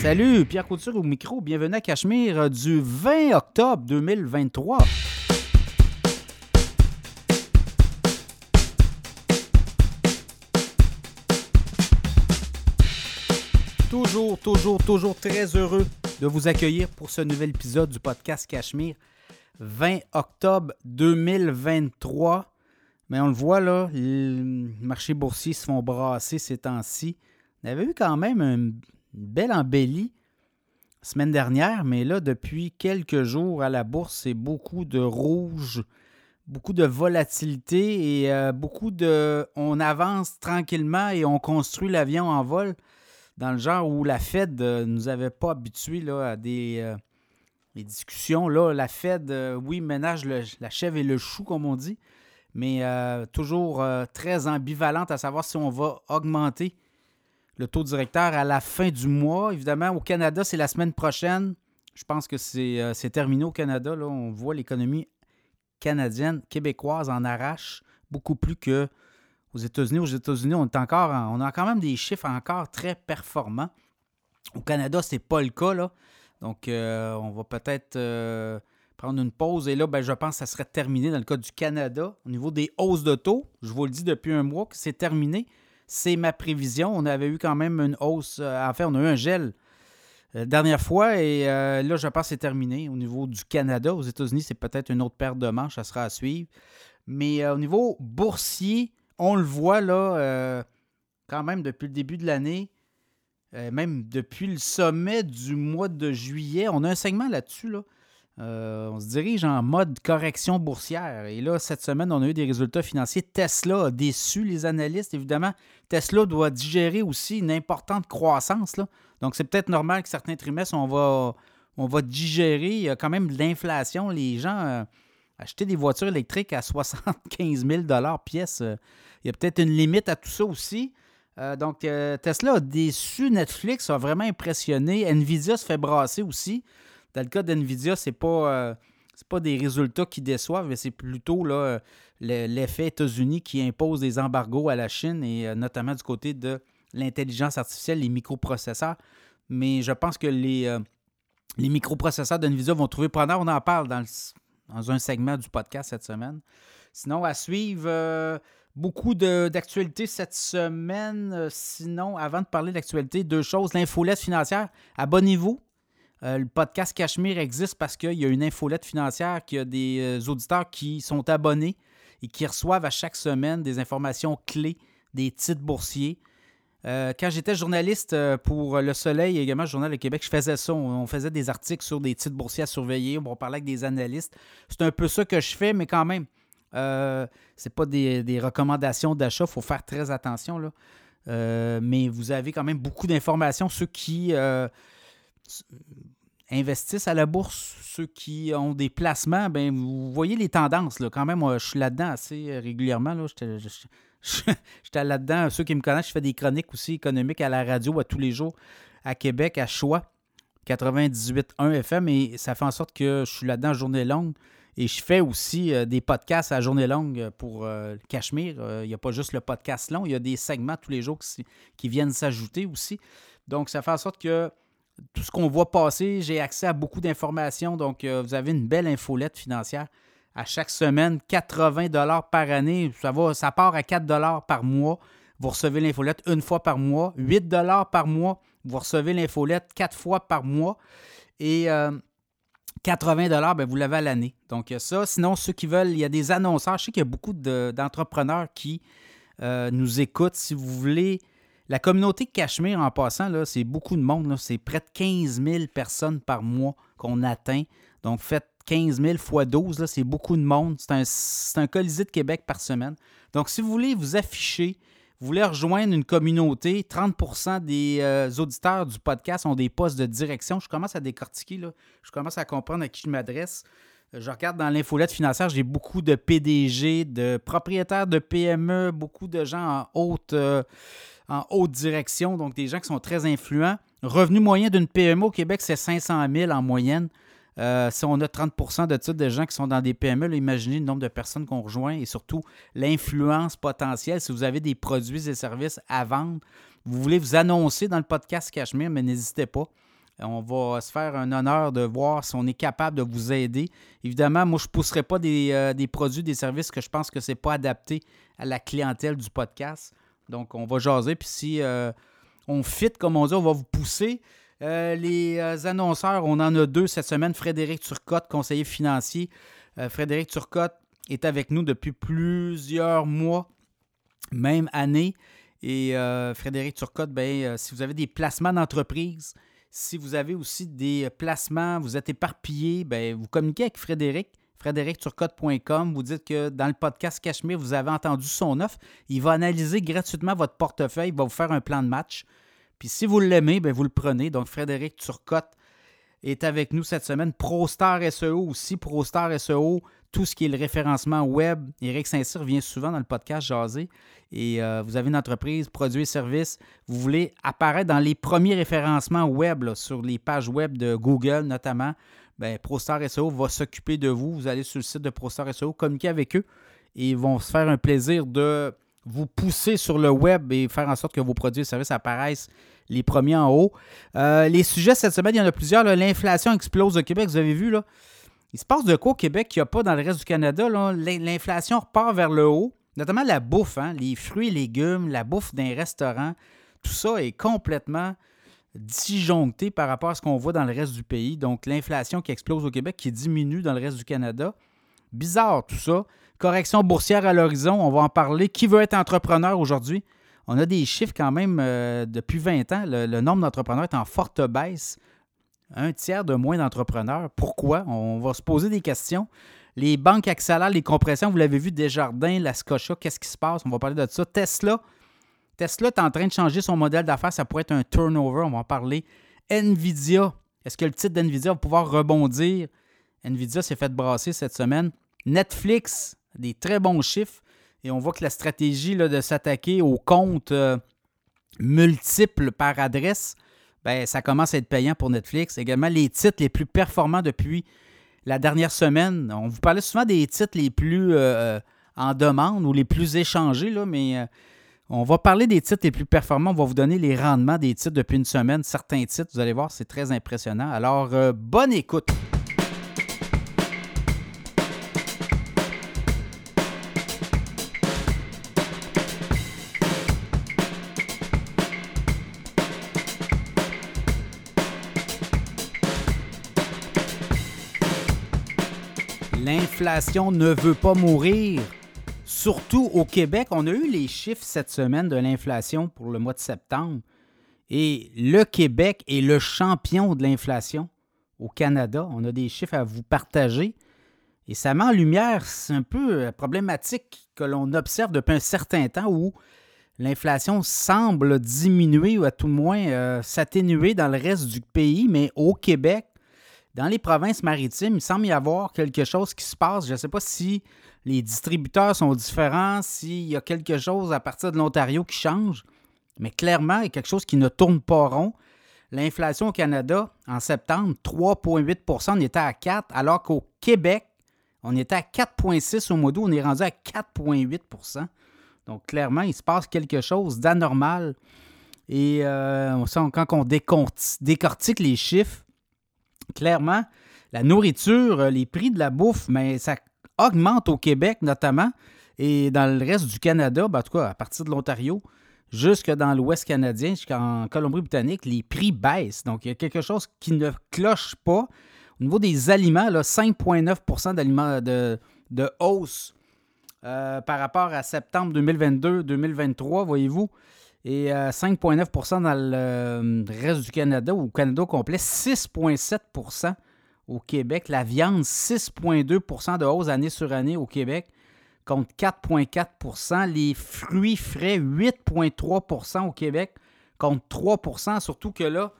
Salut, Pierre Couture au micro. Bienvenue à Cachemire euh, du 20 octobre 2023. Toujours, toujours, toujours très heureux de vous accueillir pour ce nouvel épisode du podcast Cachemire. 20 octobre 2023. Mais on le voit là, les marchés boursiers se font brasser ces temps-ci. On avait eu quand même une belle embellie semaine dernière, mais là, depuis quelques jours à la bourse, c'est beaucoup de rouge, beaucoup de volatilité et euh, beaucoup de. On avance tranquillement et on construit l'avion en vol, dans le genre où la Fed ne nous avait pas habitués là, à des, euh, discussions. Là, la Fed, euh, oui, ménage la chèvre et le chou, comme on dit, mais euh, toujours euh, très ambivalente à savoir si on va augmenter le taux directeur à la fin du mois. Évidemment, au Canada, c'est la semaine prochaine. Je pense que c'est euh, c'est terminé au Canada. Là. On voit l'économie canadienne, québécoise en arrache beaucoup plus que aux États-Unis. Aux États-Unis, on est encore en- on a quand même des chiffres encore très performants. Au Canada, c'est pas le cas. Donc, euh, on va peut-être euh, prendre une pause. Et là, ben, je pense que ça serait terminé dans le cas du Canada. Au niveau des hausses de taux, je vous le dis depuis un mois que c'est terminé. C'est ma prévision. On avait eu quand même une hausse. euh, en fait, on a eu un gel la dernière fois et euh, là, je pense que c'est terminé. Au niveau du Canada, aux États-Unis, c'est peut-être une autre paire de manches. Ça sera à suivre. Mais euh, au niveau boursier, on le voit là, euh, quand même depuis le début de l'année, euh, même depuis le sommet du mois de juillet. On a un segment là-dessus. Là. Euh, on se dirige en mode correction boursière. Et là, cette semaine, on a eu des résultats financiers. Tesla a déçu les analystes. Évidemment, Tesla doit digérer aussi une importante croissance. Donc, c'est peut-être normal que certains trimestres, on va, digérer. Il y a quand même l'inflation. Les gens euh, achetaient des voitures électriques à 75 000 pièce. euh, il y a peut-être une limite à tout ça aussi. Euh, donc, Tesla a déçu Netflix, a vraiment impressionné. Nvidia se fait brasser aussi. Dans le cas d'Nvidia, ce n'est pas, euh, c'est pas des résultats qui déçoivent, mais c'est plutôt l'effet États-Unis qui impose des embargos à la Chine et euh, notamment du côté de l'intelligence artificielle, les microprocesseurs. Mais je pense que les, euh, les microprocesseurs d'NVIDIA vont trouver preneur. On en parle dans, dans un segment du podcast cette semaine. Sinon, à suivre, beaucoup d'actualités cette semaine. Sinon, avant de parler d'actualité, deux choses. L'infolette financière, abonnez-vous. Euh, le podcast Cachemire existe parce qu'il y a une infolette financière, qu'il y a des euh, auditeurs qui sont abonnés et qui reçoivent à chaque semaine des informations clés, des titres boursiers. Euh, quand j'étais journaliste pour Le Soleil et également le Journal de Québec, je faisais ça. On, faisait des articles sur des titres boursiers à surveiller. On parlait avec des analystes. C'est un peu ça que je fais, mais quand même, euh, c'est pas des, recommandations d'achat. Il faut faire très attention. Là. Mais vous avez quand même beaucoup d'informations. Ceux qui investissent à la bourse, ceux qui ont des placements, ben, vous voyez les tendances. Là. Quand même, je suis là-dedans assez euh, régulièrement. Là. J'étais- là-dedans. Ceux qui me connaissent, je fais des chroniques aussi économiques à la radio à tous les jours à Québec, à Choix, 98.1 FM. Et ça fait en sorte que je suis là-dedans journée longue. Et je fais aussi euh, des podcasts à journée longue pour euh, le Cachemire. Il n'y a pas juste le podcast long, il y a des segments tous les jours qui viennent s'ajouter aussi. Donc, ça fait en sorte que tout ce qu'on voit passer, j'ai accès à beaucoup d'informations. Donc, euh, vous avez une belle infolette financière à chaque semaine, 80 dollars par année. Ça, va, ça part à 4 dollars par mois. Vous recevez l'infolette une fois par mois. 8 dollars par mois. Vous recevez l'infolette quatre fois par mois. Et euh, 80 dollars, ben, vous l'avez à l'année. Donc, a ça. Sinon, ceux qui veulent, il y a des annonceurs. Je sais qu'il y a beaucoup de- d'entrepreneurs qui euh, nous écoutent. Si vous voulez, la communauté Cachemire, en passant, c'est beaucoup de monde. C'est près de 15 000 personnes par mois qu'on atteint. Donc, faites 15 000 fois 12, là, c'est beaucoup de monde. C'est un, c'est un Colisée de Québec par semaine. Donc, si vous voulez vous afficher, vous voulez rejoindre une communauté, 30% des euh, auditeurs du podcast ont des postes de direction. Je commence à décortiquer, là. je commence à comprendre à qui je m'adresse. Euh, Je regarde dans l'infolette financière, j'ai beaucoup de PDG, de propriétaires de PME, beaucoup de gens en haute, euh, en haute direction, donc des gens qui sont très influents. Revenu moyen d'une PME au Québec, c'est 500 000 en moyenne. Euh, si on a 30% de titres de gens qui sont dans des PME, imaginez le nombre de personnes qu'on rejoint et surtout l'influence potentielle. Si vous avez des produits et services à vendre, vous voulez vous annoncer dans le podcast Cachemire, mais n'hésitez pas. On va se faire un honneur de voir si on est capable de vous aider. Évidemment, moi, je ne pousserai pas des, euh, des, produits, des services que je pense que ce n'est pas adapté à la clientèle du podcast. Donc, on va jaser. Puis si euh, on fit, comme on dit, on va vous pousser. Euh, les annonceurs, on en a deux cette semaine. Frédéric Turcotte, conseiller financier. Frédéric Turcotte est avec nous depuis plusieurs mois, même année. Et Frédéric Turcotte, ben, si vous avez des placements d'entreprise, si vous avez aussi des placements, vous êtes éparpillé, ben, vous communiquez avec Frédéric, frédéricturcotte.com. Vous dites que dans le podcast Cachemire, vous avez entendu son offre. Il va analyser gratuitement votre portefeuille, il va vous faire un plan de match. Puis si vous l'aimez, ben, vous le prenez. Donc, Frédéric Turcotte est avec nous cette semaine. ProStar SEO aussi. ProStar SEO, tout ce qui est le référencement web. Éric Saint-Cyr vient souvent dans le podcast Jaser. Et euh, vous avez une entreprise, produit et service. Vous voulez apparaître dans les premiers référencements web, sur les pages web de Google notamment. Bien, ProStar SEO va s'occuper de vous. Vous allez sur le site de ProStar SEO, communiquer avec eux et ils vont se faire un plaisir de vous pousser sur le web et faire en sorte que vos produits et services apparaissent les premiers en haut. Euh, les sujets cette semaine, il y en a plusieurs. L'inflation explose au Québec, vous avez vu là. Il se passe de quoi au Québec qu'il n'y a pas dans le reste du Canada? L'inflation repart vers le haut, notamment la bouffe, hein, les fruits et légumes, la bouffe d'un restaurant. Tout ça est complètement disjoncté par rapport à ce qu'on voit dans le reste du pays. Donc, l'inflation qui explose au Québec, qui diminue dans le reste du Canada. Bizarre tout ça. Correction boursière à l'horizon, on va en parler. Qui veut être entrepreneur aujourd'hui? On a des chiffres quand même euh, depuis 20 ans. Le, nombre d'entrepreneurs est en forte baisse. Un tiers de moins d'entrepreneurs. Pourquoi? On va se poser des questions. Les banques accélèrent les compressions. Vous l'avez vu, Desjardins, la Scotia, qu'est-ce qui se passe? On va parler de ça. Tesla. Tesla est en train de changer son modèle d'affaires. Ça pourrait être un turnover. On va en parler. Nvidia. Est-ce que le titre d'Nvidia va pouvoir rebondir? Nvidia s'est fait brasser cette semaine. Netflix, des très bons chiffres. Et on voit que la stratégie de s'attaquer aux comptes euh, multiples par adresse, ben, ça commence à être payant pour Netflix. Également, les titres les plus performants depuis la dernière semaine. On vous parlait souvent des titres les plus euh, euh, en demande ou les plus échangés, là, mais on va parler des titres les plus performants. On va vous donner les rendements des titres depuis une semaine. Certains titres, vous allez voir, c'est très impressionnant. Alors, bonne écoute. L'inflation ne veut pas mourir. Surtout au Québec, on a eu les chiffres cette semaine de l'inflation pour le mois de septembre. Et le Québec est le champion de l'inflation au Canada. On a des chiffres à vous partager. Et ça met en lumière, c'est un peu euh, problématique que l'on observe depuis un certain temps où l'inflation semble diminuer ou à tout le moins euh, s'atténuer dans le reste du pays, mais au Québec, dans les provinces maritimes, il semble y avoir quelque chose qui se passe. Je ne sais pas si les distributeurs sont différents, s'il y a quelque chose à partir de l'Ontario qui change, mais clairement, il y a quelque chose qui ne tourne pas rond. L'inflation au Canada, en septembre, 3,8% on était à 4 alors qu'au Québec, on était à 4,6 au mois d'août, on est rendu à 4,8% Donc, clairement, il se passe quelque chose d'anormal. Et euh, quand on décortique les chiffres, clairement, la nourriture, euh, les prix de la bouffe, mais ça augmente au Québec notamment et dans le reste du Canada, ben, en tout cas à partir de l'Ontario, jusque dans l'Ouest canadien, jusqu'en Colombie-Britannique, les prix baissent. Donc il y a quelque chose qui ne cloche pas. Au niveau des aliments, 5,9% d'aliments de, de, hausse euh, par rapport à septembre 2022-2023, voyez-vous et 5,9% euh, dans le euh, reste du Canada, ou au Canada complet, 6,7 au Québec. La viande, 6,2% de hausse année sur année au Québec, contre 4,4% Les fruits frais, 8,3% au Québec, contre 3% surtout que là,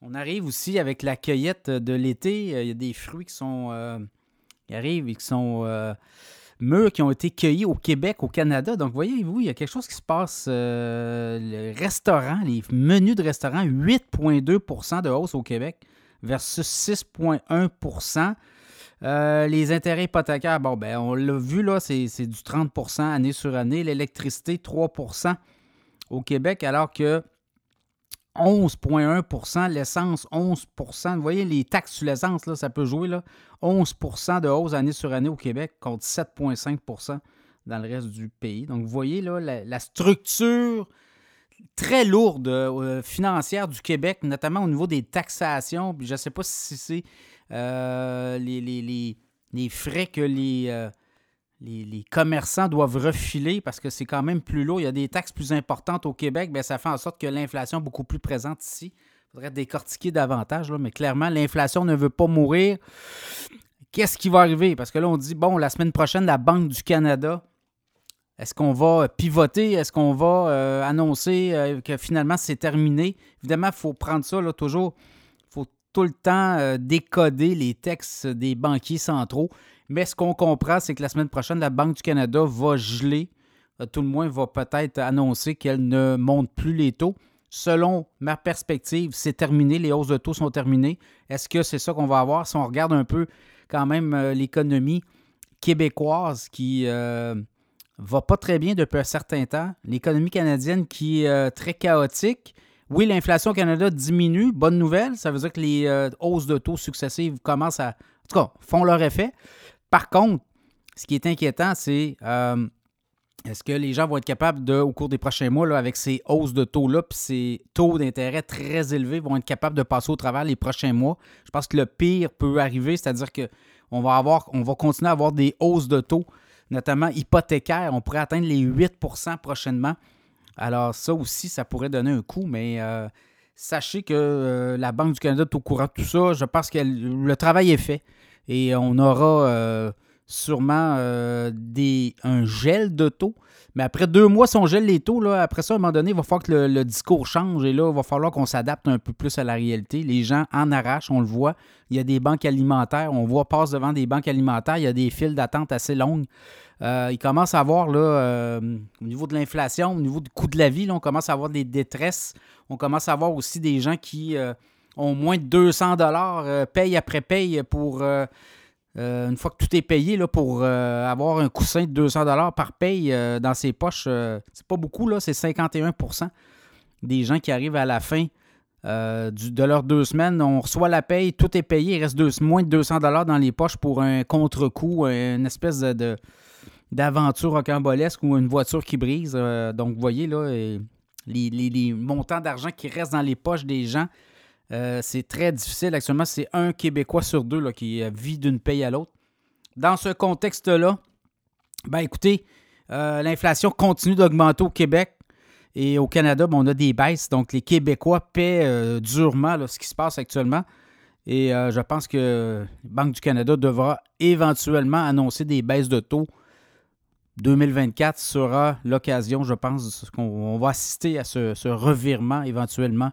on arrive aussi avec la cueillette de l'été. Il y a des fruits qui sont... Euh, qui arrivent et qui sont murs qui ont été cueillis au Québec, au Canada. Donc, voyez-vous, il y a quelque chose qui se passe. Euh, le restaurant, les menus de restaurant, 8,2% de hausse au Québec, versus 6,1% euh, les intérêts hypothécaires, bon, ben, on l'a vu, là, c'est du 30% année sur année. L'électricité, 3% au Québec, alors que 11,1% l'essence, 11% Vous voyez, les taxes sur l'essence, ça peut jouer. Là, 11% de hausse année sur année au Québec contre 7,5% dans le reste du pays. Donc, vous voyez là, la, structure très lourde euh, financière du Québec, notamment au niveau des taxations. Puis je ne sais pas si c'est euh, les, frais que les, euh, les, commerçants doivent refiler parce que c'est quand même plus lourd. Il y a des taxes plus importantes au Québec. Bien, ça fait en sorte que l'inflation est beaucoup plus présente ici. Il faudrait décortiquer davantage, là, mais clairement, l'inflation ne veut pas mourir. Qu'est-ce qui va arriver? Parce que là, on dit, bon, la semaine prochaine, la Banque du Canada, est-ce qu'on va pivoter? Est-ce qu'on va euh, annoncer euh, que finalement c'est terminé? Évidemment, il faut prendre ça là, toujours. Il faut tout le temps euh, décoder les textes des banquiers centraux. Mais ce qu'on comprend, c'est que la semaine prochaine, la Banque du Canada va geler, euh, tout le moins va peut-être annoncer qu'elle ne monte plus les taux. Selon ma perspective, c'est terminé, les hausses de taux sont terminées. Est-ce que c'est ça qu'on va avoir? Si on regarde un peu quand même euh, l'économie québécoise qui euh, va pas très bien depuis un certain temps, l'économie canadienne qui est très chaotique. Oui, l'inflation au Canada diminue, bonne nouvelle, ça veut dire que les hausses de taux successives commencent à, en tout cas, font leur effet. Par contre, ce qui est inquiétant, c'est euh, est-ce que les gens vont être capables de, au cours des prochains mois, avec ces hausses de taux-là, puis ces taux d'intérêt très élevés, vont être capables de passer au travers les prochains mois? Je pense que le pire peut arriver, c'est-à-dire qu'on va avoir, on va continuer à avoir des hausses de taux, notamment hypothécaires. On pourrait atteindre les 8% prochainement. Alors, ça aussi, ça pourrait donner un coup, mais euh, sachez que euh, la Banque du Canada est au courant de tout ça. Je pense que le travail est fait et on aura euh, sûrement un gel de taux. Mais après deux mois, si on gèle les taux, là, après ça, à un moment donné, il va falloir que le, discours change et là, il va falloir qu'on s'adapte un peu plus à la réalité. Les gens en arrachent, on le voit. Il y a des banques alimentaires, on voit passe devant des banques alimentaires, il y a des files d'attente assez longues. Euh, il commence à avoir, là, au niveau de l'inflation, au niveau du coût de la vie, on commence à avoir des détresses. On commence à avoir aussi des gens qui ont moins de 200 dollars euh, paye après paye pour euh, euh, une fois que tout est payé là, pour avoir un coussin de 200 dollars par paye dans ses poches. c'est pas beaucoup c'est 51% des gens qui arrivent à la fin de leurs deux semaines. On reçoit la paye, tout est payé, il reste moins de 200 dollars dans les poches pour un contre-coup, une espèce de, d'aventure rocambolesque ou une voiture qui brise. donc, vous voyez, là, les, montants d'argent qui restent dans les poches des gens euh, c'est très difficile. Actuellement, c'est un Québécois sur deux qui vit d'une paye à l'autre. Dans ce contexte-là, ben écoutez, euh, l'inflation continue d'augmenter au Québec et au Canada, ben, on a des baisses. Donc, les Québécois paient euh, durement ce qui se passe actuellement. Et je pense que la Banque du Canada devra éventuellement annoncer des baisses de taux. 2024 sera l'occasion, je pense, qu'on va assister à ce revirement éventuellement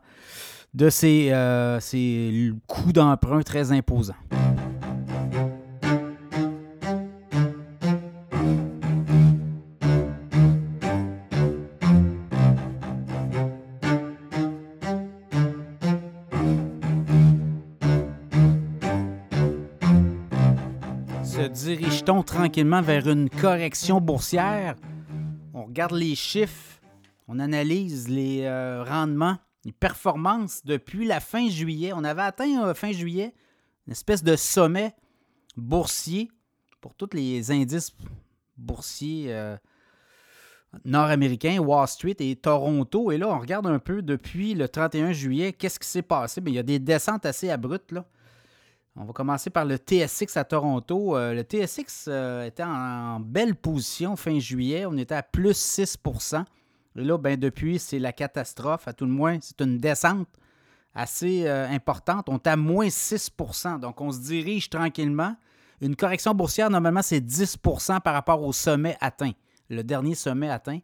de ces, euh, ces coups d'emprunt très imposants. Se dirige-t-on tranquillement vers une correction boursière? On regarde les chiffres, on analyse les euh, rendements les performances depuis la fin juillet. On avait atteint euh, fin juillet une espèce de sommet boursier pour tous les indices boursiers euh, nord-américains, Wall Street et Toronto. Et là, on regarde un peu depuis le 31 juillet, qu'est-ce qui s'est passé? il y a des descentes assez abruptes. Là. On va commencer par le TSX à Toronto. Euh, le TSX était en, belle position fin juillet. On était à plus 6 là, ben, depuis, c'est la catastrophe. À tout le moins, c'est une descente assez euh, importante. On est à moins 6% Donc, on se dirige tranquillement. Une correction boursière, normalement, c'est 10% par rapport au sommet atteint. Le dernier sommet atteint.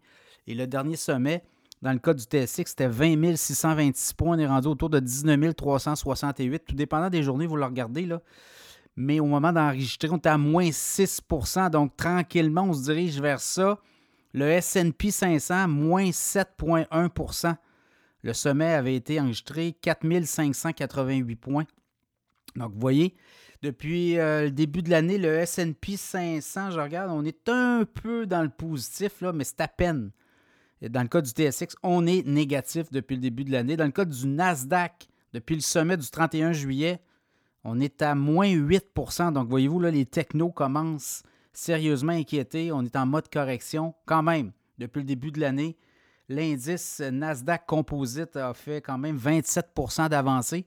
Et le dernier sommet, dans le cas du TSX, c'était 20 626 points. On est rendu autour de 19 368. Tout dépendant des journées, vous le regardez. là. Mais au moment d'enregistrer, on est à moins 6% Donc, tranquillement, on se dirige vers ça. Le SP 500, moins 7,1% Le sommet avait été enregistré 4588 points. Donc, vous voyez, depuis euh, le début de l'année, le SP 500, je regarde, on est un peu dans le positif, là, mais c'est à peine. Dans le cas du TSX, on est négatif depuis le début de l'année. Dans le cas du Nasdaq, depuis le sommet du 31 juillet, on est à moins 8% Donc, voyez-vous, là, les technos commencent sérieusement à inquiéter. On est en mode correction quand même. Depuis le début de l'année, l'indice Nasdaq Composite a fait quand même 27% d'avancée.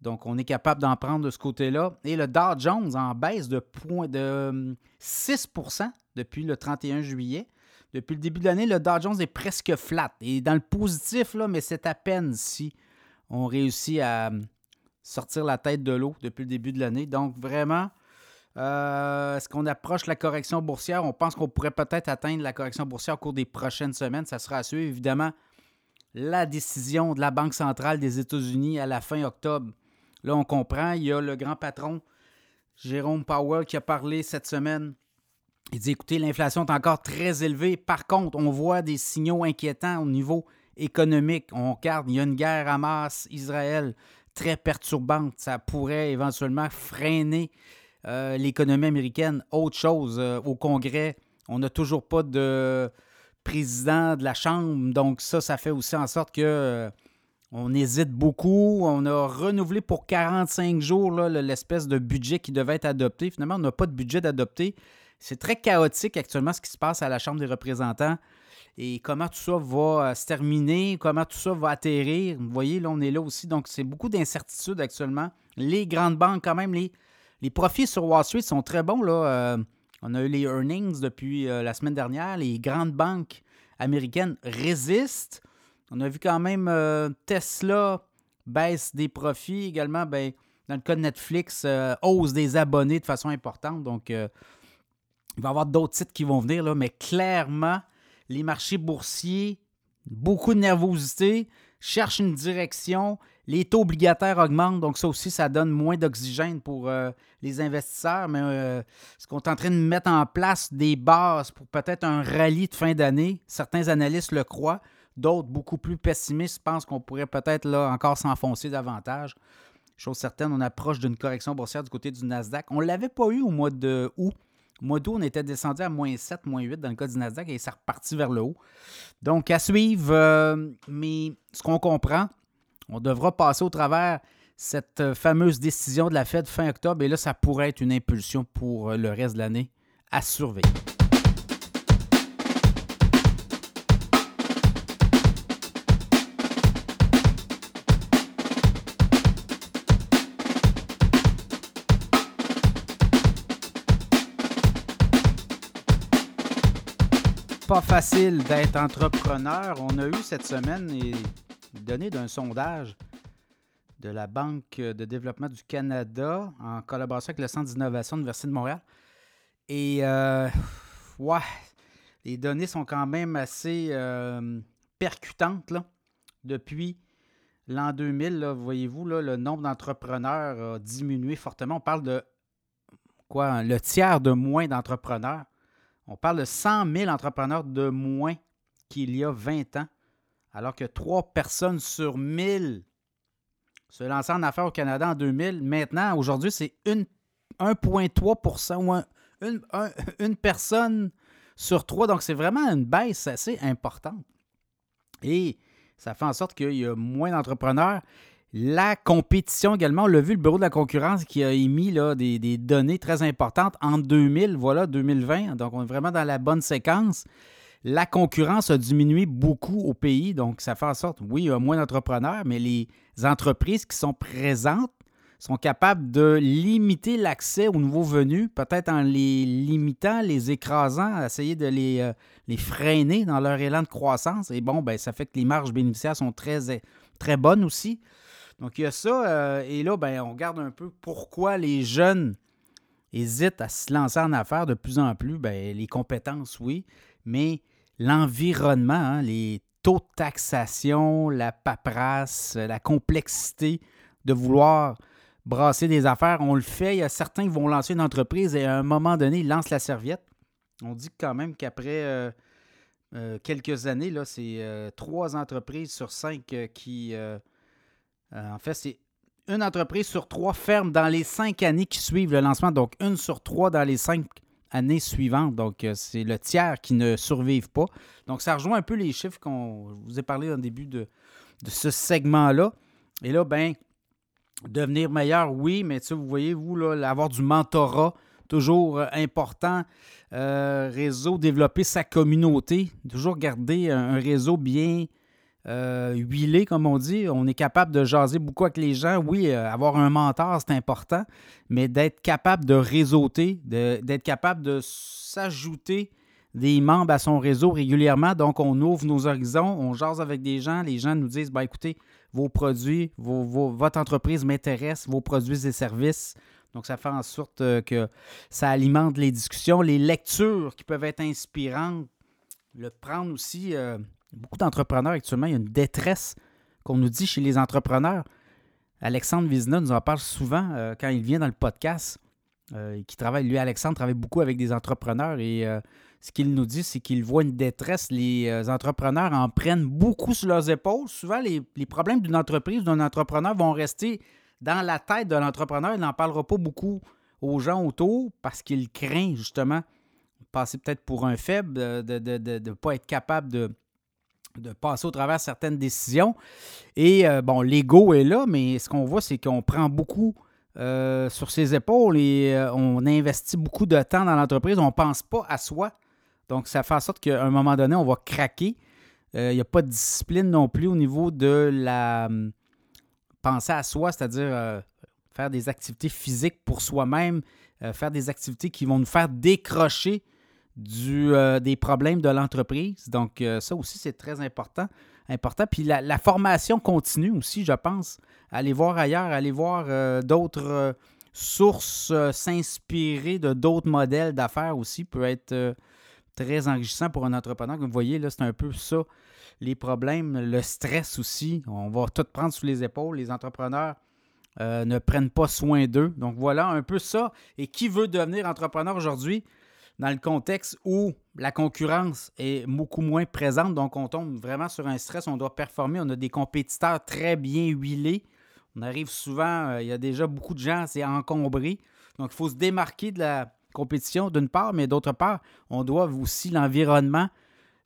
Donc, on est capable d'en prendre de ce côté-là. Et le Dow Jones en baisse de, de 6% hum, depuis le 31 juillet. Depuis le début de l'année, le Dow Jones est presque flat. Et dans le positif, là, mais c'est à peine si on réussit à hum, sortir la tête de l'eau depuis le début de l'année. Donc, vraiment, euh, est-ce qu'on approche la correction boursière? On pense qu'on pourrait peut-être atteindre la correction boursière au cours des prochaines semaines. Ça sera à suivre, évidemment, la décision de la Banque centrale des États-Unis à la fin octobre Là, on comprend, il y a le grand patron, Jérôme Powell, qui a parlé cette semaine. Il dit écoutez, l'inflation est encore très élevée. Par contre, on voit des signaux inquiétants au niveau économique. On regarde, il y a une guerre à masse Israël très perturbante. Ça pourrait éventuellement freiner euh, l'économie américaine. Autre chose, euh, au Congrès, on n'a toujours pas de président de la Chambre. Donc ça, ça fait aussi en sorte que euh, on hésite beaucoup. On a renouvelé pour 45 jours l'espèce de budget qui devait être adopté. Finalement, on n'a pas de budget d'adopter. C'est très chaotique actuellement ce qui se passe à la Chambre des représentants et comment tout ça va se terminer, comment tout ça va atterrir? Vous voyez, là, on est là aussi. Donc, c'est beaucoup d'incertitudes actuellement. Les grandes banques, quand même, les, les profits sur Wall Street sont très bons. Là. Euh, on a eu les earnings depuis euh, la semaine dernière. Les grandes banques américaines résistent. On a vu quand même euh, Tesla baisse des profits également. Ben, dans le cas de Netflix, hausse des abonnés de façon importante. Donc, il va y avoir d'autres titres qui vont venir, là, mais clairement, les marchés boursiers, beaucoup de nervosité, cherchent une direction. Les taux obligataires augmentent, donc ça aussi, ça donne moins d'oxygène pour les investisseurs. Mais ce qu'on est en train de mettre en place des bases pour peut-être un rallye de fin d'année, certains analystes le croient. D'autres, beaucoup plus pessimistes, pensent qu'on pourrait peut-être là encore s'enfoncer davantage. Chose certaine, on approche d'une correction boursière du côté du Nasdaq. On ne l'avait pas eu au mois de. Mois d'août, on était descendu à moins 7, moins 8 dans le cas du Nasdaq et ça reparti vers le haut. Donc, à suivre, euh, mais ce qu'on comprend, on devra passer au travers cette fameuse décision de la Fed fin octobre et là, ça pourrait être une impulsion pour le reste de l'année à surveiller. Pas facile d'être entrepreneur. On a eu cette semaine les données d'un sondage de la Banque de développement du Canada en collaboration avec le Centre d'innovation de l'Université de Montréal. Et, euh, ouais, les données sont quand même assez euh, percutantes. Depuis l'an 2000, voyez-vous, le nombre d'entrepreneurs a diminué fortement. On parle de quoi, le tiers de moins d'entrepreneurs. On parle de 100 000 entrepreneurs de moins qu'il y a 20 ans, alors que 3 personnes sur 1000 se lançaient en affaires au Canada en 2000. Maintenant, aujourd'hui, c'est 1,3% ou une, personne sur 3. Donc, c'est vraiment une baisse assez importante. Et ça fait en sorte qu'il y a moins d'entrepreneurs. La compétition également, on l'a vu, le Bureau de la concurrence qui a émis là, des, données très importantes en 2000, voilà, 2020. Donc, on est vraiment dans la bonne séquence. La concurrence a diminué beaucoup au pays, donc ça fait en sorte, oui, il y a moins d'entrepreneurs, mais les entreprises qui sont présentes sont capables de limiter l'accès aux nouveaux venus, peut-être en les limitant, les écrasant, essayer de les, euh, les, freiner dans leur élan de croissance. Et bon, ben, ça fait que les marges bénéficiaires sont très, très bonnes aussi. Donc, il y a ça. Euh, et là, ben, on regarde un peu pourquoi les jeunes hésitent à se lancer en affaires de plus en plus. Ben, les compétences, oui, mais l'environnement, hein, les taux de taxation, la paperasse, la complexité de vouloir brasser des affaires, on le fait. Il y a certains qui vont lancer une entreprise et à un moment donné, ils lancent la serviette. On dit quand même qu'après euh, euh, quelques années, c'est trois entreprises sur cinq qui euh, en fait, c'est une entreprise sur trois ferme dans les cinq années qui suivent le lancement, donc une sur trois dans les cinq années suivantes. Donc, euh, c'est le tiers qui ne survivent pas. Donc, ça rejoint un peu les chiffres qu'on vous ai parlé au début de, ce segment-là. Et là, ben, devenir meilleur, oui, mais vous voyez, vous, là, avoir du mentorat, toujours euh, important. Réseau, développer sa communauté, toujours garder un, réseau bien euh, huilé, comme on dit. On est capable de jaser beaucoup avec les gens. Oui, avoir un mentor, c'est important, mais d'être capable de réseauter, d'être capable de s'ajouter des membres à son réseau régulièrement. Donc, on ouvre nos horizons, on jase avec des gens. Les gens nous disent ben, écoutez, vos produits, votre entreprise m'intéresse, vos produits et services. Donc, ça fait en sorte euh, que ça alimente les discussions, les lectures qui peuvent être inspirantes. Le prendre aussi, euh, beaucoup d'entrepreneurs actuellement, il y a une détresse qu'on nous dit chez les entrepreneurs. Alexandre Vizina nous en parle souvent euh, quand il vient dans le podcast. qui travaille, lui, Alexandre, travaille beaucoup avec des entrepreneurs et ce qu'il nous dit, c'est qu'il voit une détresse. Les euh, entrepreneurs en prennent beaucoup sur leurs épaules. Souvent, les, problèmes d'une entreprise, d'un entrepreneur vont rester dans la tête de l'entrepreneur. Il n'en parlera pas beaucoup aux gens autour parce qu'il craint justement passer peut-être pour un faible, de ne pas être capable de, de passer au travers certaines décisions. Et euh, bon, l'ego est là, mais ce qu'on voit, c'est qu'on prend beaucoup euh, sur ses épaules et on investit beaucoup de temps dans l'entreprise. On ne pense pas à soi. Donc, ça fait en sorte qu'à un moment donné, on va craquer. Euh, il n'y a pas de discipline non plus au niveau de la hum, penser à soi, c'est-à-dire euh, faire des activités physiques pour soi-même, euh, faire des activités qui vont nous faire décrocher du, des problèmes de l'entreprise. Donc, ça aussi, c'est très important. important. Puis la, formation continue aussi, je pense. Aller voir ailleurs, aller voir d'autres sources, s'inspirer de d'autres modèles d'affaires aussi peut être très enrichissant pour un entrepreneur. Comme vous voyez, là, c'est un peu ça, les problèmes, le stress aussi. On va tout prendre sous les épaules. Les entrepreneurs euh, ne prennent pas soin d'eux. Donc voilà un peu ça. Et qui veut devenir entrepreneur aujourd'hui? Dans le contexte où la concurrence est beaucoup moins présente, donc on tombe vraiment sur un stress, on doit performer, on a des compétiteurs très bien huilés. On arrive souvent, euh, il y a déjà beaucoup de gens, c'est encombré. Donc il faut se démarquer de la, compétition d'une part, mais d'autre part, on doit aussi l'environnement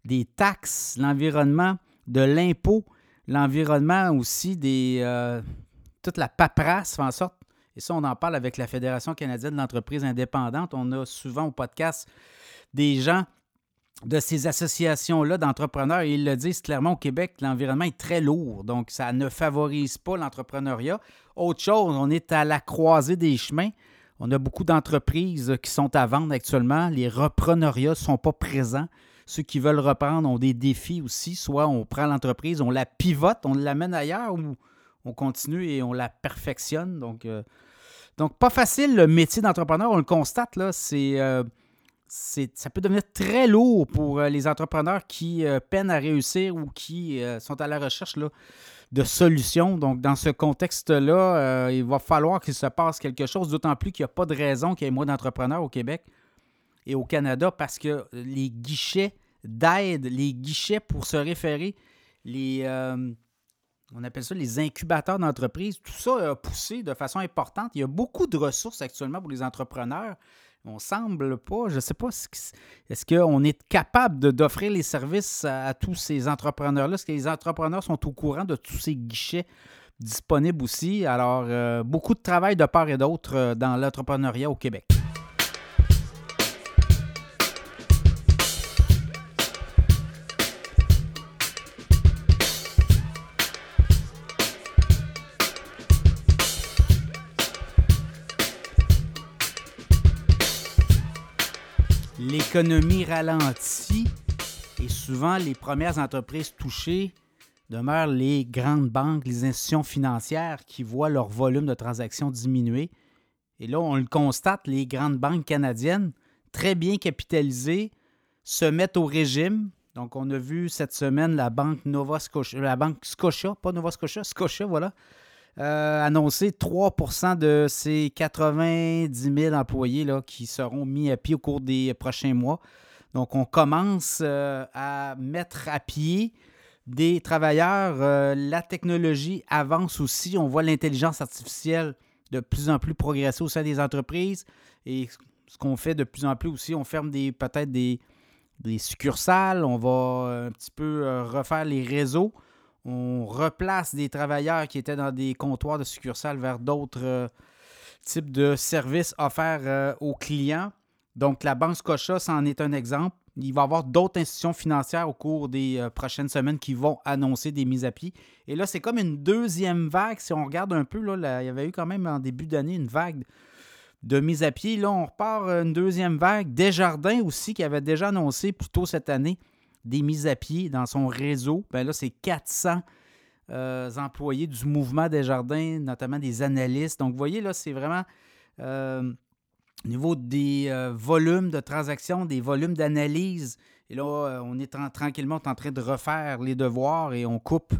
des taxes, l'environnement de l'impôt, l'environnement aussi des euh, toute la paperasse fait en sorte, et ça on en parle avec la Fédération canadienne de l'entreprise indépendante, on a souvent au podcast des gens de ces associations-là d'entrepreneurs et ils le disent clairement au Québec, l'environnement est très lourd, donc ça ne favorise pas l'entrepreneuriat. Autre chose, on est à la croisée des chemins. On a beaucoup d'entreprises qui sont à vendre actuellement. Les repreneuriats ne sont pas présents. Ceux qui veulent reprendre ont des défis aussi. Soit on prend l'entreprise, on la pivote, on l'amène ailleurs ou on continue et on la perfectionne. Donc, euh, donc pas facile le métier d'entrepreneur. On le constate, là, c'est, euh, ça peut devenir très lourd pour euh, les entrepreneurs qui peinent à réussir ou qui sont à la recherche là, de solutions. Donc, dans ce contexte-là, euh, il va falloir qu'il se passe quelque chose, d'autant plus qu'il n'y a pas de raison qu'il y ait moins d'entrepreneurs au Québec et au Canada parce que les guichets d'aide, les guichets pour se référer, les, euh, on appelle ça les incubateurs d'entreprise, tout ça a poussé de façon importante. Il y a beaucoup de ressources actuellement pour les entrepreneurs on semble pas, je ne sais pas, est-ce qu'on est capable d'offrir les services à, tous ces entrepreneurs-là? Est-ce que les entrepreneurs sont au courant de tous ces guichets disponibles aussi? Alors, euh, beaucoup de travail de part et d'autre euh, dans l'entrepreneuriat au Québec. L'économie ralentit et souvent les premières entreprises touchées demeurent les grandes banques, les institutions financières qui voient leur volume de transactions diminuer. Et là, on le constate, les grandes banques canadiennes, très bien capitalisées, se mettent au régime. Donc, on a vu cette semaine la banque Nova Scotia, la banque Scotia, pas Nova Scotia, Scotia, voilà, euh, annoncé 3% de ces 90 000 employés là, qui seront mis à pied au cours des prochains mois. Donc, on commence euh, à mettre à pied des travailleurs. Euh, la technologie avance aussi. On voit l'intelligence artificielle de plus en plus progresser au sein des entreprises. Et ce qu'on fait de plus en plus aussi, on ferme des peut-être des, des succursales, on va un petit peu refaire les réseaux on replace des travailleurs qui étaient dans des comptoirs de succursales vers d'autres euh, types de services offerts euh, aux clients. Donc, la Banque Scotia, c'en est un exemple. Il va y avoir d'autres institutions financières au cours des euh, prochaines semaines qui vont annoncer des mises à pied. Et là, c'est comme une deuxième vague. Si on regarde un peu, là, il y avait eu quand même en début d'année une vague de mise à pied. Là, on repart une deuxième vague. Desjardins aussi, qui avait déjà annoncé plus tôt cette année des mises à pied dans son réseau. Ben là, c'est 400 euh, employés du mouvement des jardins, notamment des analystes. Donc, vous voyez, là, c'est vraiment euh, au niveau des euh, volumes de transactions, des volumes d'analyse. Et là, on est tranquillement en train de refaire les devoirs et on coupe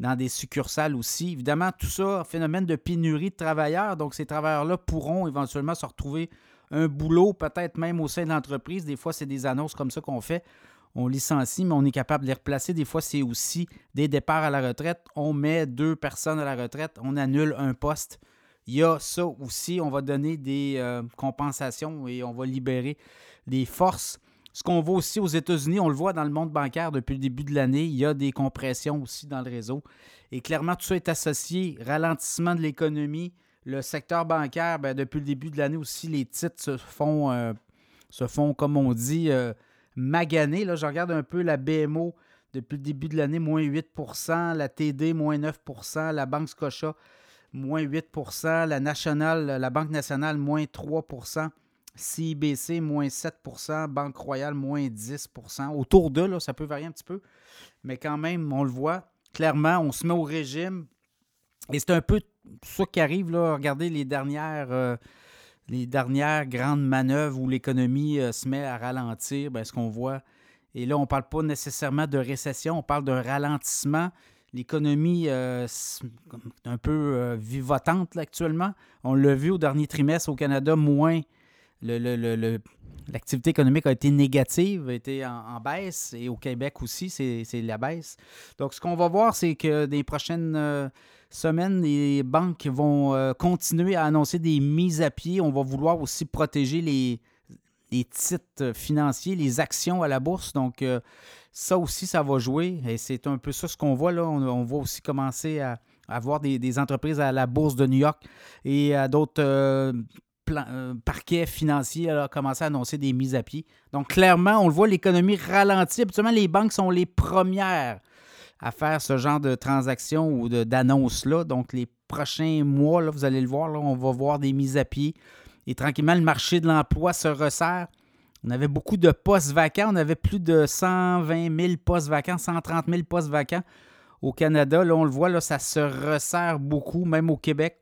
dans des succursales aussi. Évidemment, tout ça, phénomène de pénurie de travailleurs. Donc, ces travailleurs-là pourront éventuellement se retrouver un boulot, peut-être même au sein de l'entreprise. Des fois, c'est des annonces comme ça qu'on fait on licencie, mais on est capable de les replacer. Des fois, c'est aussi des départs à la retraite. On met deux personnes à la retraite, on annule un poste. Il y a ça aussi. On va donner des euh, compensations et on va libérer des forces. Ce qu'on voit aussi aux États-Unis, on le voit dans le monde bancaire depuis le début de l'année, il y a des compressions aussi dans le réseau. Et clairement, tout ça est associé. Ralentissement de l'économie. Le secteur bancaire, ben, depuis le début de l'année aussi, les titres se font, euh, se font comme on dit, euh, magané. Là, je regarde un peu la BMO depuis le début de l'année, moins 8% la TD, moins 9% la Banque Scotia, moins 8 la Nationale, la Banque nationale, moins 3% CIBC, moins 7% Banque Royale, moins 10% Autour d'eux, là, ça peut varier un petit peu, mais quand même, on le voit. Clairement, on se met au régime. Et c'est un peu ça qui arrive. Là. Regardez les dernières. Euh, les dernières grandes manœuvres où l'économie euh, se met à ralentir, bien, ce qu'on voit, et là, on ne parle pas nécessairement de récession, on parle d'un ralentissement. L'économie euh, est un peu euh, vivotante actuellement. On l'a vu au dernier trimestre au Canada, moins l'activité économique a été négative, a été en, baisse, et au Québec aussi, c'est la baisse. Donc, ce qu'on va voir, c'est que des prochaines semaine, les banques vont euh, continuer à annoncer des mises à pied. On va vouloir aussi protéger les, titres financiers, les actions à la bourse. Donc, euh, ça aussi, ça va jouer. Et c'est un peu ça ce qu'on voit là. On, va aussi commencer à, avoir des, entreprises à la bourse de New York et à d'autres euh, parquets financiers commencer à annoncer des mises à pied. Donc, clairement, on le voit, l'économie ralentit. Habituellement, les banques sont les premières à faire ce genre de transactions ou d'annonces-là. Donc, les prochains mois, vous allez le voir, on va voir des mises à pied. Et tranquillement, le marché de l'emploi se resserre. On avait beaucoup de postes vacants. On avait plus de 120 000 postes vacants, 130 000 postes vacants au Canada. Là, on le voit, là, ça se resserre beaucoup, même au Québec.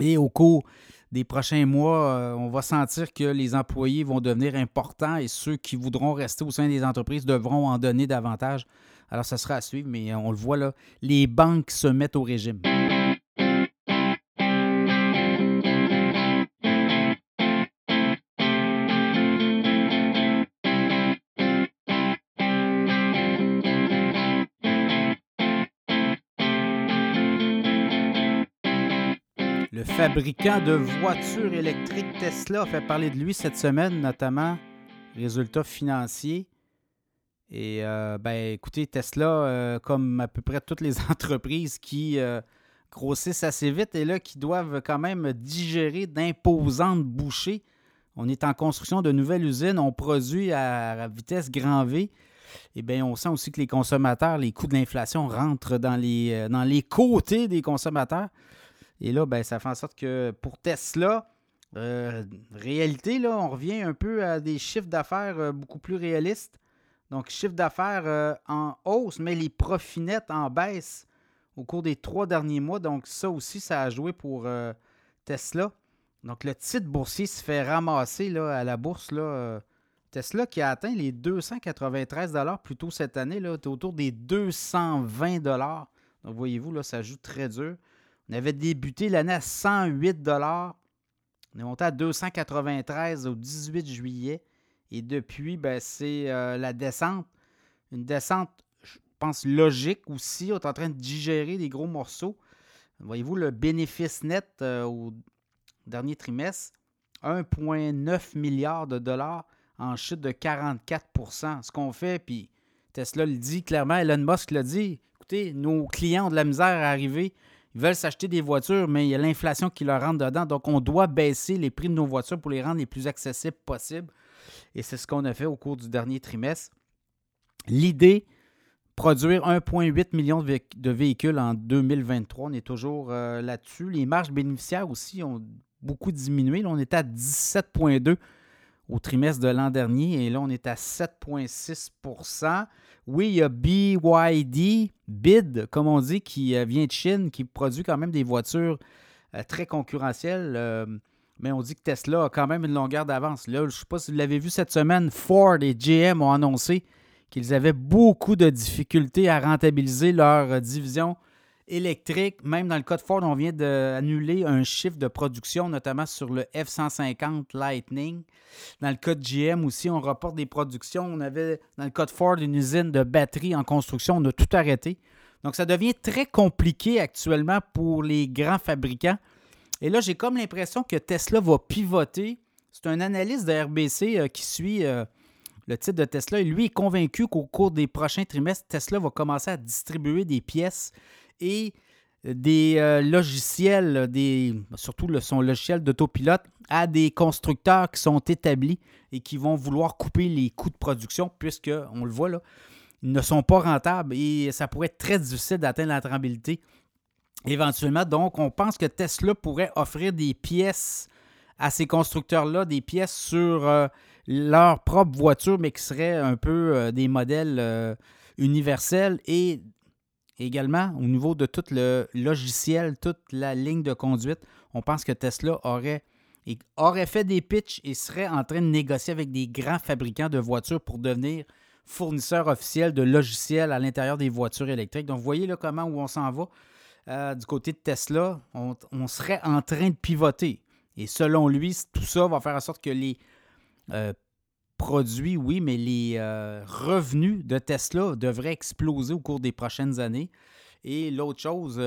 Et au cours des prochains mois, euh, on va sentir que les employés vont devenir importants et ceux qui voudront rester au sein des entreprises devront en donner davantage. Alors, ça sera à suivre, mais on le voit là, les banques se mettent au régime. Le fabricant de voitures électriques Tesla a fait parler de lui cette semaine, notamment résultats financiers. Et euh, ben, écoutez, Tesla, euh, comme à peu près toutes les entreprises qui euh, grossissent assez vite et là qui doivent quand même digérer d'imposantes bouchées. On est en construction de nouvelles usines, on produit à, vitesse grand V. Et bien, on sent aussi que les consommateurs, les coûts de l'inflation rentrent dans les, dans les côtés des consommateurs. Et là, ben, ça fait en sorte que pour Tesla, réalité, là, on revient un peu à des chiffres d'affaires beaucoup plus réalistes. Donc, chiffre d'affaires euh, en hausse, mais les profits nets en baisse au cours des trois derniers mois. Donc, ça aussi, ça a joué pour euh, Tesla. Donc, le titre boursier se fait ramasser là, à la bourse. Euh, Tesla qui a atteint les 293 plus tôt cette année, là, autour des 220 Donc, voyez-vous, là, ça joue très dur. On avait débuté l'année à 108 On est monté à 293 au 18 juillet. Et depuis, ben, c'est euh, la descente. Une descente, je pense, logique aussi. On est en train de digérer des gros morceaux. Voyez-vous, le bénéfice net euh, au dernier trimestre, 1,9 milliard de dollars en chute de 44% Ce qu'on fait, puis Tesla le dit clairement, Elon Musk l'a dit, écoutez, nos clients ont de la misère à arriver, ils veulent s'acheter des voitures, mais il y a l'inflation qui leur rentre dedans, donc on doit baisser les prix de nos voitures pour les rendre les plus accessibles possibles. Et c'est ce qu'on a fait au cours du dernier trimestre. L'idée, produire 1,8 million de véhicules en 2023. On est toujours euh, là-dessus. Les marges bénéficiaires aussi ont beaucoup diminué. Là, on était à 17,2 au trimestre de l'an dernier et là, on est à 7,6% Oui, il y a BYD, BID, comme on dit, qui euh, vient de Chine, qui produit quand même des voitures euh, très concurrentielles. Mais on dit que Tesla a quand même une longueur d'avance. Là, je ne sais pas si vous l'avez vu cette semaine, Ford et GM ont annoncé qu'ils avaient beaucoup de difficultés à rentabiliser leur division électrique. Même dans le cas de Ford, on vient d'annuler un chiffre de production, notamment sur le F-150 Lightning. Dans le cas de GM aussi, on reporte des productions. On avait, dans le cas de Ford, une usine de batterie en construction. On a tout arrêté. Donc, ça devient très compliqué actuellement pour les grands fabricants. Et là, j'ai comme l'impression que Tesla va pivoter. C'est un analyste de RBC euh, qui suit euh, le titre de Tesla. lui est convaincu qu'au cours des prochains trimestres, Tesla va commencer à distribuer des pièces et euh, des logiciels, des, surtout son logiciel d'autopilote, à des constructeurs qui sont établis et qui vont vouloir couper les coûts de production, puisque, on le voit là, ils ne sont pas rentables et ça pourrait être très difficile d'atteindre la rentabilité éventuellement. Donc, on pense que Tesla pourrait offrir des pièces à ces constructeurs-là, des pièces sur euh, leur propre voiture, mais qui seraient un peu euh, des modèles euh, universels et également au niveau de tout le logiciel, toute la ligne de conduite, on pense que Tesla aurait, aurait fait des pitchs et serait en train de négocier avec des grands fabricants de voitures pour devenir fournisseur officiel de logiciels à l'intérieur des voitures électriques. Donc, vous voyez là comment où on s'en va. Euh, du côté de Tesla, on, serait en train de pivoter. Et selon lui, tout ça va faire en sorte que les euh, produits, oui, mais les euh, revenus de Tesla devraient exploser au cours des prochaines années. Et l'autre chose,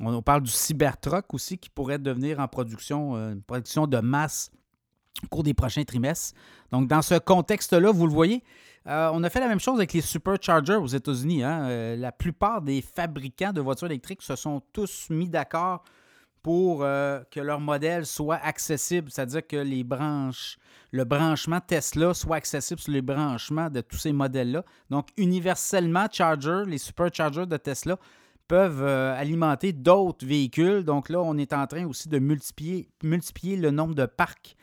on, parle du Cybertruck aussi qui pourrait devenir en production, une production de masse au cours des prochains trimestres. Donc, dans ce contexte-là, vous le voyez, on a fait la même chose avec les superchargers aux États-Unis. Hein. la plupart des fabricants de voitures électriques se sont tous mis d'accord pour euh, que leur modèle soit accessible, c'est-à-dire que les branches, le branchement Tesla soit accessible sur les branchements de tous ces modèles-là. Donc, universellement, Charger, les superchargers de Tesla peuvent euh, alimenter d'autres véhicules. Donc là, on est en train aussi de multiplier le nombre de parcs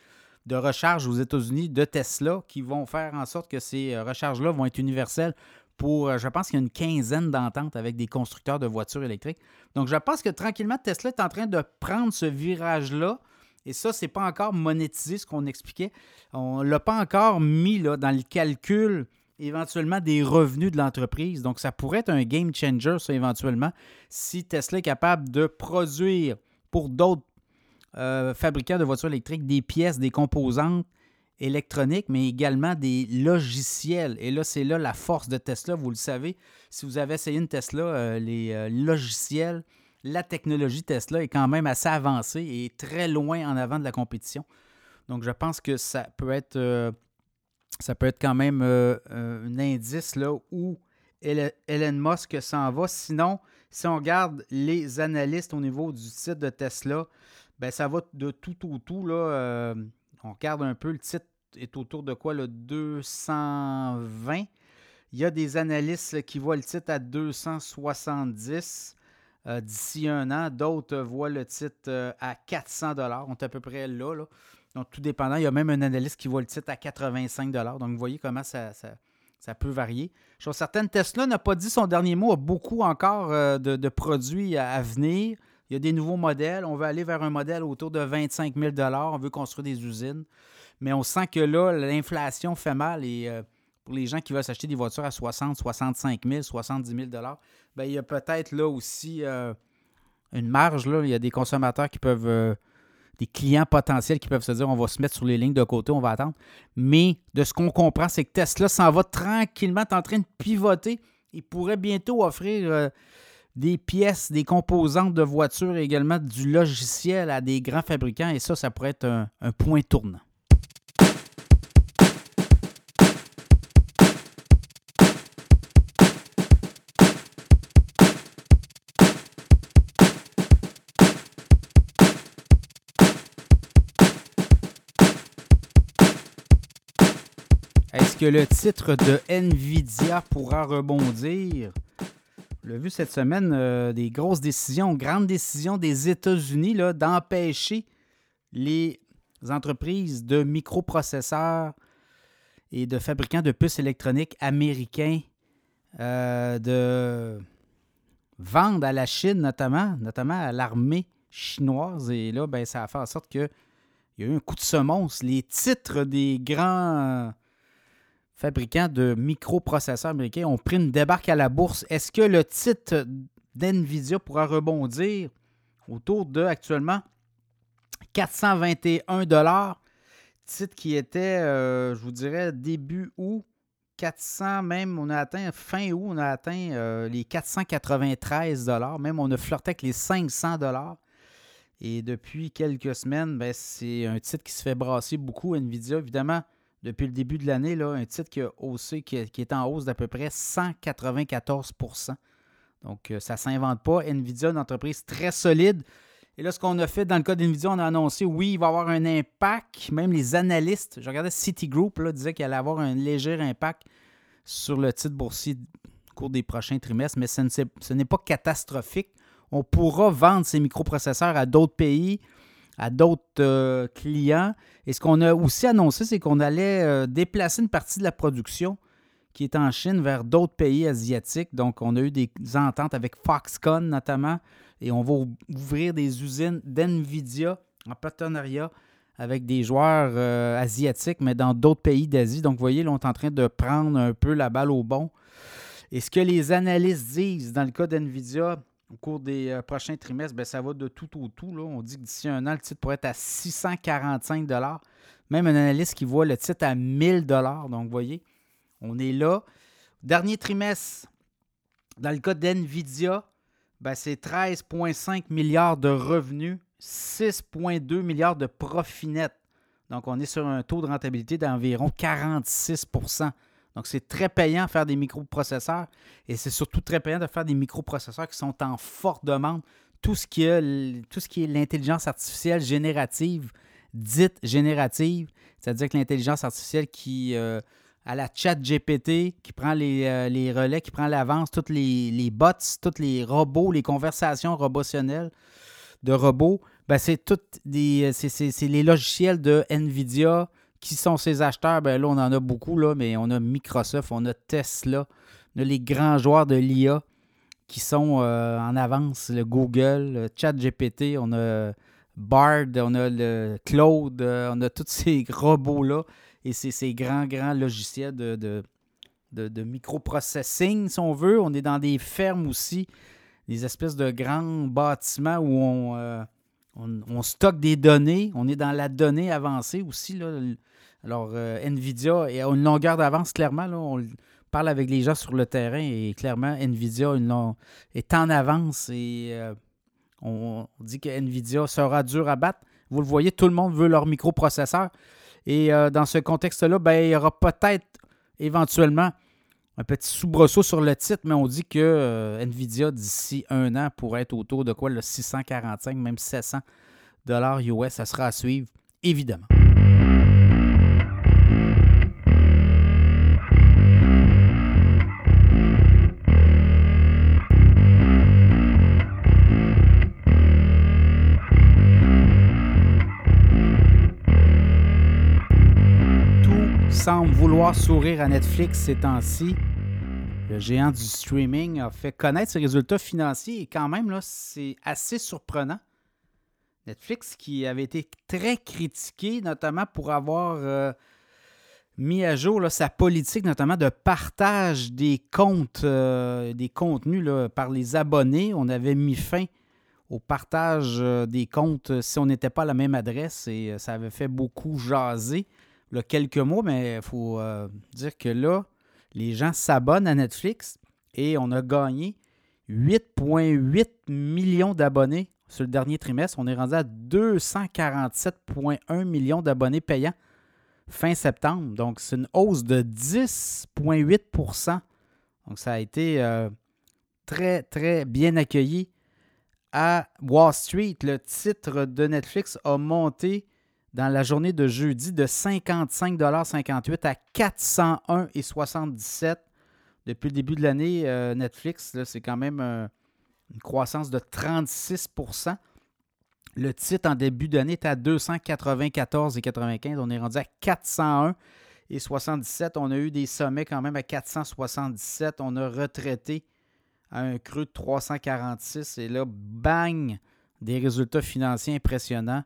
de recharge aux États-Unis de Tesla qui vont faire en sorte que ces euh, recharges-là vont être universelles pour, je pense qu'il y a une quinzaine d'ententes avec des constructeurs de voitures électriques. Donc, je pense que tranquillement, Tesla est en train de prendre ce virage-là. Et ça, ce n'est pas encore monétisé, ce qu'on expliquait. On ne l'a pas encore mis dans le calcul éventuellement des revenus de l'entreprise. Donc, ça pourrait être un game changer, ça, éventuellement, si Tesla est capable de produire pour d'autres euh, fabricants de voitures électriques des pièces, des composantes électroniques, mais également des logiciels. Et là, c'est là la force de Tesla, vous le savez. Si vous avez essayé une Tesla, euh, les euh, logiciels, la technologie Tesla est quand même assez avancée et très loin en avant de la compétition. Donc, je pense que ça peut être, ça peut être quand même un indice là, où Elon Musk s'en va. Sinon, si on regarde les analystes au niveau du titre de Tesla, ben ça va de tout au tout. Là, on regarde un peu, le titre est autour de quoi, le 220. Il y a des analystes qui voient le titre à 270 euh, d'ici un an. D'autres voient le titre euh, à 400 On est à peu près là, Donc, tout dépendant. Il y a même un analyste qui voit le titre à 85 Donc, vous voyez comment ça, ça, peut varier. Chose certaine, Tesla n'a pas dit son dernier mot, a beaucoup encore euh, de, produits à venir. Il y a des nouveaux modèles. On veut aller vers un modèle autour de 25 000 On veut construire des usines. Mais on sent que là, l'inflation fait mal et euh, pour les gens qui veulent s'acheter des voitures à 60, 65 000, 70 000 bien, il y a peut-être là aussi euh, une marge. Là. Il y a des consommateurs qui peuvent, euh, des clients potentiels qui peuvent se dire on va se mettre sur les lignes de côté, on va attendre. Mais de ce qu'on comprend, c'est que Tesla s'en va tranquillement, en train de pivoter Il pourrait bientôt offrir des pièces, des composantes de voitures et également du logiciel à des grands fabricants. Et ça, ça pourrait être un point tournant. que le titre de Nvidia pourra rebondir? L'a vu cette semaine, euh, des grosses décisions, grandes décisions des États-Unis d'empêcher les entreprises de microprocesseurs et de fabricants de puces électroniques américains euh, de vendre à la Chine, notamment, notamment à l'armée chinoise. Et là, ben, ça a fait en sorte qu'il y a eu un coup de semonce. Les titres des grands fabricants de microprocesseurs américains ont pris une débarque à la bourse. Est-ce que le titre d'NVIDIA pourra rebondir autour de actuellement 421 dollars, titre qui était, euh, je vous dirais, début août, 400, même on a atteint, fin août, on a atteint euh, les 493 dollars, même on a flirté avec les 500 dollars. Et depuis quelques semaines, ben, c'est un titre qui se fait brasser beaucoup, Nvidia, évidemment depuis le début de l'année, un titre qui, a haussé, qui, est en hausse d'à peu près 194% Donc, euh, ça ne s'invente pas. NVIDIA, une entreprise très solide. Et là, ce qu'on a fait dans le cas d'NVIDIA, on a annoncé, oui, il va avoir un impact. Même les analystes, je regardais Citigroup, disaient qu'il allait avoir un léger impact sur le titre boursier au cours des prochains trimestres, mais ce n'est pas catastrophique. On pourra vendre ces microprocesseurs à d'autres pays à d'autres euh, clients. Et ce qu'on a aussi annoncé, c'est qu'on allait euh, déplacer une partie de la production qui est en Chine vers d'autres pays asiatiques. Donc, on a eu des ententes avec Foxconn notamment, et on va ouvrir des usines d'NVIDIA en partenariat avec des joueurs euh, asiatiques, mais dans d'autres pays d'Asie. Donc, vous voyez, là, on est en train de prendre un peu la balle au bon. Et ce que les analystes disent dans le cas d'NVIDIA, au cours des euh, prochains trimestres, ben, ça va de tout au tout. On dit que d'ici un an, le titre pourrait être à 645 Même un analyste qui voit le titre à 1000 Donc, vous voyez, on est là. Dernier trimestre, dans le cas d'NVIDIA, ben, c'est 13,5 milliards de revenus, 6,2 milliards de profit net. Donc, on est sur un taux de rentabilité d'environ 46 donc, c'est très payant de faire des microprocesseurs et c'est surtout très payant de faire des microprocesseurs qui sont en forte demande. Tout ce qui est, tout ce qui est l'intelligence artificielle générative, dite générative, c'est-à-dire que l'intelligence artificielle qui euh, a la chat GPT, qui prend euh, les, relais, qui prend l'avance, tous les, les, bots, tous les robots, les conversations robotionnelles de robots, ben c'est les logiciels de NVIDIA, qui sont ces acheteurs? Ben là, on en a beaucoup, là, mais on a Microsoft, on a Tesla, on a les grands joueurs de l'IA qui sont euh, en avance, le Google, le ChatGPT, on a Bard, on a le Cloud, euh, on a tous ces robots-là et ces grands, grands logiciels de, de, de, microprocessing, si on veut. On est dans des fermes aussi, des espèces de grands bâtiments où on, euh, stocke des données. On est dans la donnée avancée aussi. Alors, euh, Nvidia a une longueur d'avance, clairement. on parle avec les gens sur le terrain et clairement, Nvidia est en avance et euh, on, dit que Nvidia sera dur à battre. Vous le voyez, tout le monde veut leur microprocesseur. Et euh, dans ce contexte-là, ben, il y aura peut-être éventuellement un petit soubresaut sur le titre, mais on dit que Nvidia, d'ici un an, pourrait être autour de quoi, le 645, même 700 dollars US. Ça sera à suivre, évidemment. Semble vouloir sourire à Netflix ces temps-ci. Le géant du streaming a fait connaître ses résultats financiers et quand même, là, c'est assez surprenant. Netflix qui avait été très critiqué, notamment pour avoir euh, mis à jour sa politique, notamment de partage des comptes, euh, des contenus par les abonnés. On avait mis fin au partage euh, des comptes si on n'était pas à la même adresse et ça avait fait beaucoup jaser a quelques mois, mais il faut euh, dire que là, les gens s'abonnent à Netflix et on a gagné 8,8 millions d'abonnés sur le dernier trimestre. On est rendu à 247,1 millions d'abonnés payants fin septembre. Donc, c'est une hausse de 10,8% Donc, ça a été euh, très, très bien accueilli. À Wall Street, le titre de Netflix a monté dans la journée de jeudi de 55,58 à 401,77 depuis le début de l'année, euh, Netflix, c'est quand même euh, une croissance de 36% Le titre en début d'année était à 294,95. On est rendu à 401 et 77. On a eu des sommets quand même à 477. On a retraité à un creux de 346. Et là, bang, des résultats financiers impressionnants.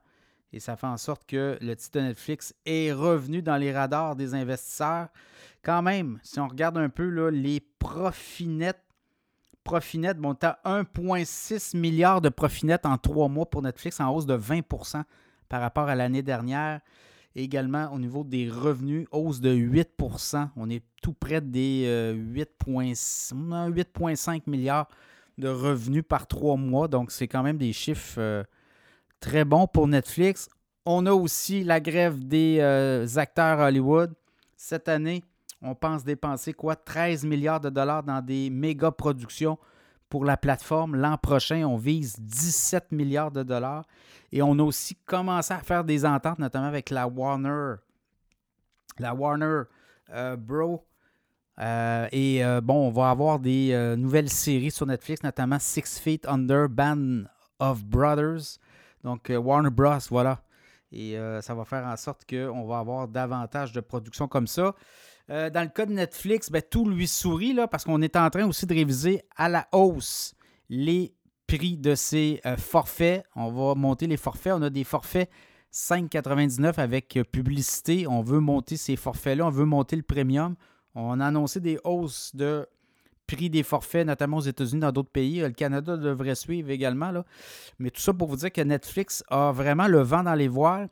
Et ça fait en sorte que le titre de Netflix est revenu dans les radars des investisseurs. Quand même, si on regarde un peu là, les profits nets, profit net, bon, tu as 1,6 milliard de profits nets en trois mois pour Netflix, en hausse de 20% par rapport à l'année dernière. également, au niveau des revenus, hausse de 8% On est tout près des 8,5 euh, milliards de revenus par trois mois. Donc, c'est quand même des chiffres euh, très bons pour Netflix. On a aussi la grève des euh, acteurs Hollywood. Cette année, on pense dépenser quoi? 13 milliards de dollars dans des méga productions pour la plateforme. L'an prochain, on vise 17 milliards de dollars. Et on a aussi commencé à faire des ententes, notamment avec la Warner. La Warner euh, Bro. Euh, et bon, on va avoir des nouvelles séries sur Netflix, notamment Six Feet Under, Band of Brothers. Donc, Warner Bros., voilà. Et ça va faire en sorte qu'on va avoir davantage de productions comme ça. Euh, dans le cas de Netflix, ben, tout lui sourit là, parce qu'on est en train aussi de réviser à la hausse les prix de ses euh, forfaits. On va monter les forfaits. On a des forfaits 5,99 avec euh, publicité. On veut monter ces forfaits-là. On veut monter le premium. On a annoncé des hausses de prix des forfaits, notamment aux États-Unis, dans d'autres pays. Le Canada devrait suivre également. Là. Mais tout ça pour vous dire que Netflix a vraiment le vent dans les voiles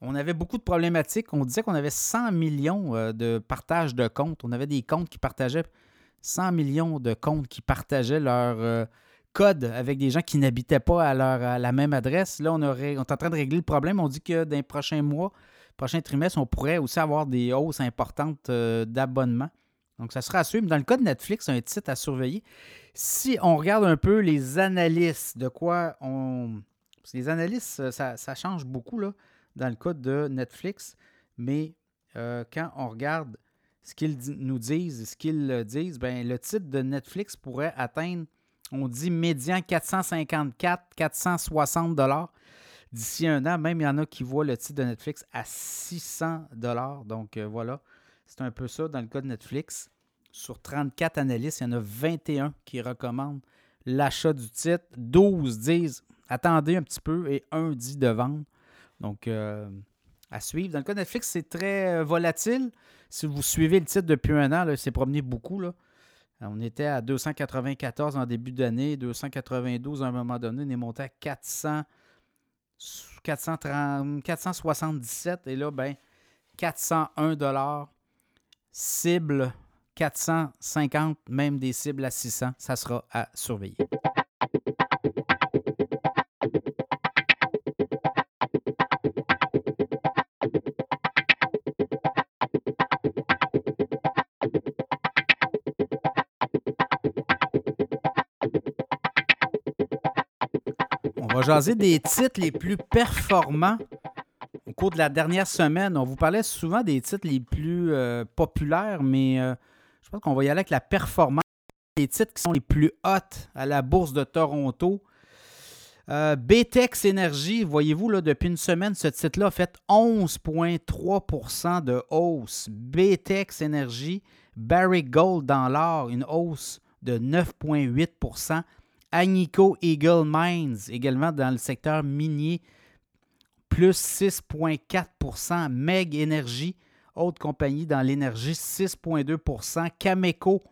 on avait beaucoup de problématiques. On disait qu'on avait 100 millions euh, de partages de comptes. On avait des comptes qui partageaient 100 millions de comptes qui partageaient leur euh, code avec des gens qui n'habitaient pas à, leur, la même adresse. Là, on, est en train de régler le problème. On dit que dans les prochains mois, prochains trimestres, on pourrait aussi avoir des hausses importantes euh, d'abonnement. Donc, ça sera à suivre. Dans le cas de Netflix, un titre à surveiller. Si on regarde un peu les analystes, de quoi on. les analystes, ça, ça change beaucoup. Là dans le cas de Netflix, mais euh, quand on regarde ce qu'ils nous disent, ce qu'ils disent, ben, le titre de Netflix pourrait atteindre, on dit médian 454, 460 dollars d'ici un an. Même il y en a qui voient le titre de Netflix à 600 dollars. Donc euh, voilà, c'est un peu ça dans le cas de Netflix. Sur 34 analystes, il y en a 21 qui recommandent l'achat du titre. 12 disent attendez un petit peu et un dit de vendre. Donc, euh, à suivre. Dans le cas de Netflix, c'est très euh, volatile. Si vous suivez le titre depuis un an, il s'est promené beaucoup. Là. On était à 294 en début d'année, 292 à un moment donné, on est monté à 400, 430, 477 et là, ben, 401 dollars. Cible 450, même des cibles à 600, ça sera à surveiller. va jaser des titres les plus performants cours de la dernière semaine. On vous parlait souvent des titres les plus euh, populaires, mais euh, je pense qu'on va y aller avec la performance. Les titres qui sont les plus hot à la bourse de Toronto. Euh, Energy, voyez-vous, depuis une semaine, ce titre-là a fait 11,3% de hausse. BTEX Energy, Barrick Gold dans l'or, une hausse de 9,8% Agnico Eagle Mines, également dans le secteur minier, plus 6,4% Meg Energy, autre compagnie dans l'énergie, 6,2% Cameco,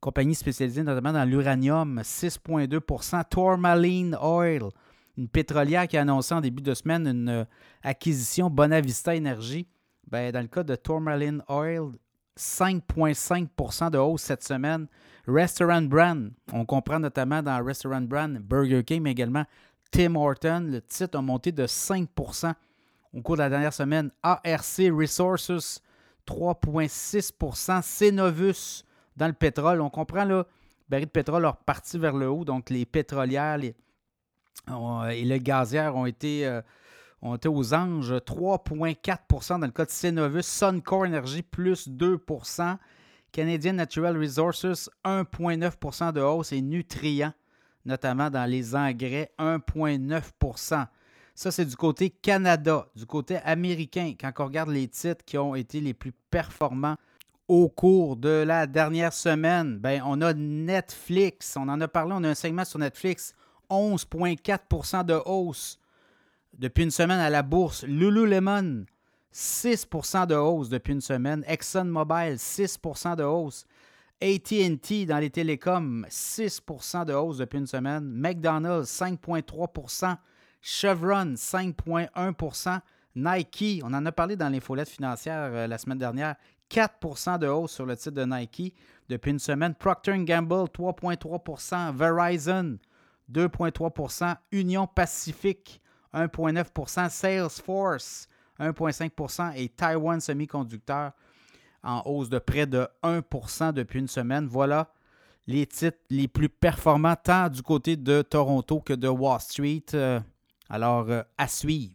compagnie spécialisée notamment dans l'uranium, 6,2% Tourmaline Oil, une pétrolière qui a annoncé en début de semaine une euh, acquisition Bonavista Energy. Ben, dans le cas de Tourmaline Oil, 5,5% de hausse cette semaine. Restaurant Brand, on comprend notamment dans Restaurant Brand Burger King, également Tim Horton. Le titre a monté de 5% au cours de la dernière semaine. ARC Resources, 3,6% Cenovus dans le pétrole. On comprend là, barils de pétrole ont reparti vers le haut, donc les pétrolières et les gazières ont été, euh, ont été aux anges. 3,4% dans le cas de Cenovus. Suncor Energy, plus 2% Canadian Natural Resources, 1,9% de hausse et Nutrient, notamment dans les engrais, 1,9% Ça, c'est du côté Canada. Du côté américain, quand on regarde les titres qui ont été les plus performants au cours de la dernière semaine, ben, on a Netflix. On en a parlé, on a un segment sur Netflix. 11,4% de hausse depuis une semaine à la bourse. Lululemon, 6% de hausse depuis une semaine. ExxonMobil, 6% de hausse. ATT dans les télécoms, 6% de hausse depuis une semaine. McDonald's, 5,3% Chevron, 5,1% Nike, on en a parlé dans l'infolette financière euh, la semaine dernière, 4% de hausse sur le titre de Nike depuis une semaine. Procter Gamble, 3,3% Verizon, 2,3% Union Pacifique, 1,9% Salesforce, 1,5% et Taiwan Semiconductor en hausse de près de 1% depuis une semaine. Voilà les titres les plus performants tant du côté de Toronto que de Wall Street. Euh, alors, euh, à suivre.